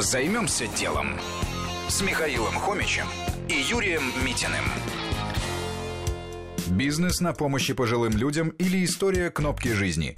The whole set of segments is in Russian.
Займемся делом с Михаилом Хомичем и Юрием Митиным. Бизнес на помощи пожилым людям или история кнопки жизни.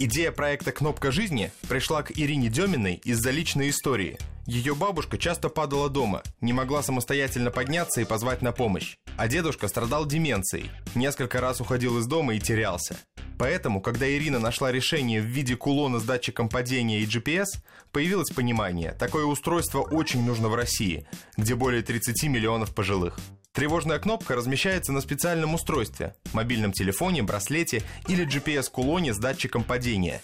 Идея проекта «Кнопка жизни» пришла к Ирине Деминой из-за личной истории. Ее бабушка часто падала дома, не могла самостоятельно подняться и позвать на помощь. А дедушка страдал деменцией, несколько раз уходил из дома и терялся. Поэтому, когда Ирина нашла решение в виде кулона с датчиком падения и GPS, появилось понимание, такое устройство очень нужно в России, где более 30 миллионов пожилых. Тревожная кнопка размещается на специальном устройстве – мобильном телефоне, браслете или GPS-кулоне с датчиком падения.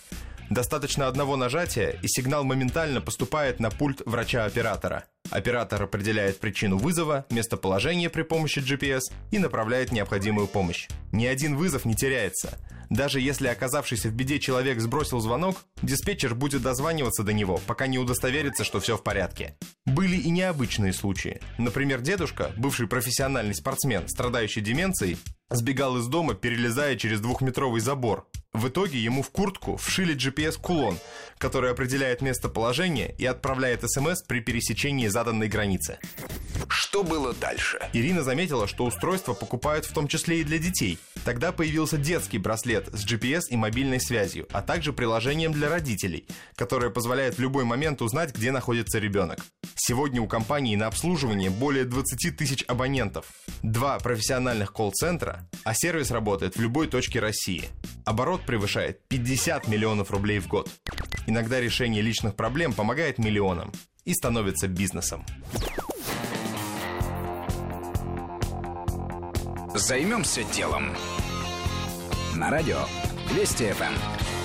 Достаточно одного нажатия, и сигнал моментально поступает на пульт врача-оператора. Оператор определяет причину вызова, местоположение при помощи GPS и направляет необходимую помощь. Ни один вызов не теряется. Даже если оказавшийся в беде человек сбросил звонок, диспетчер будет дозваниваться до него, пока не удостоверится, что все в порядке. Были и необычные случаи. Например, дедушка, бывший профессиональный спортсмен, страдающий деменцией, сбегал из дома, перелезая через двухметровый забор. В итоге ему в куртку вшили GPS-кулон, который определяет местоположение и отправляет СМС при пересечении заданной границы. Что было дальше? Ирина заметила, что устройство покупают в том числе и для детей. Тогда появился детский браслет с GPS и мобильной связью, а также приложением для родителей, которое позволяет в любой момент узнать, где находится ребенок. Сегодня у компании на обслуживание более 20 тысяч абонентов, два профессиональных колл-центра, а сервис работает в любой точке России. Оборот превышает 50 миллионов рублей в год. Иногда решение личных проблем помогает миллионам и становится бизнесом. Займемся делом. На радио Вести ФМ.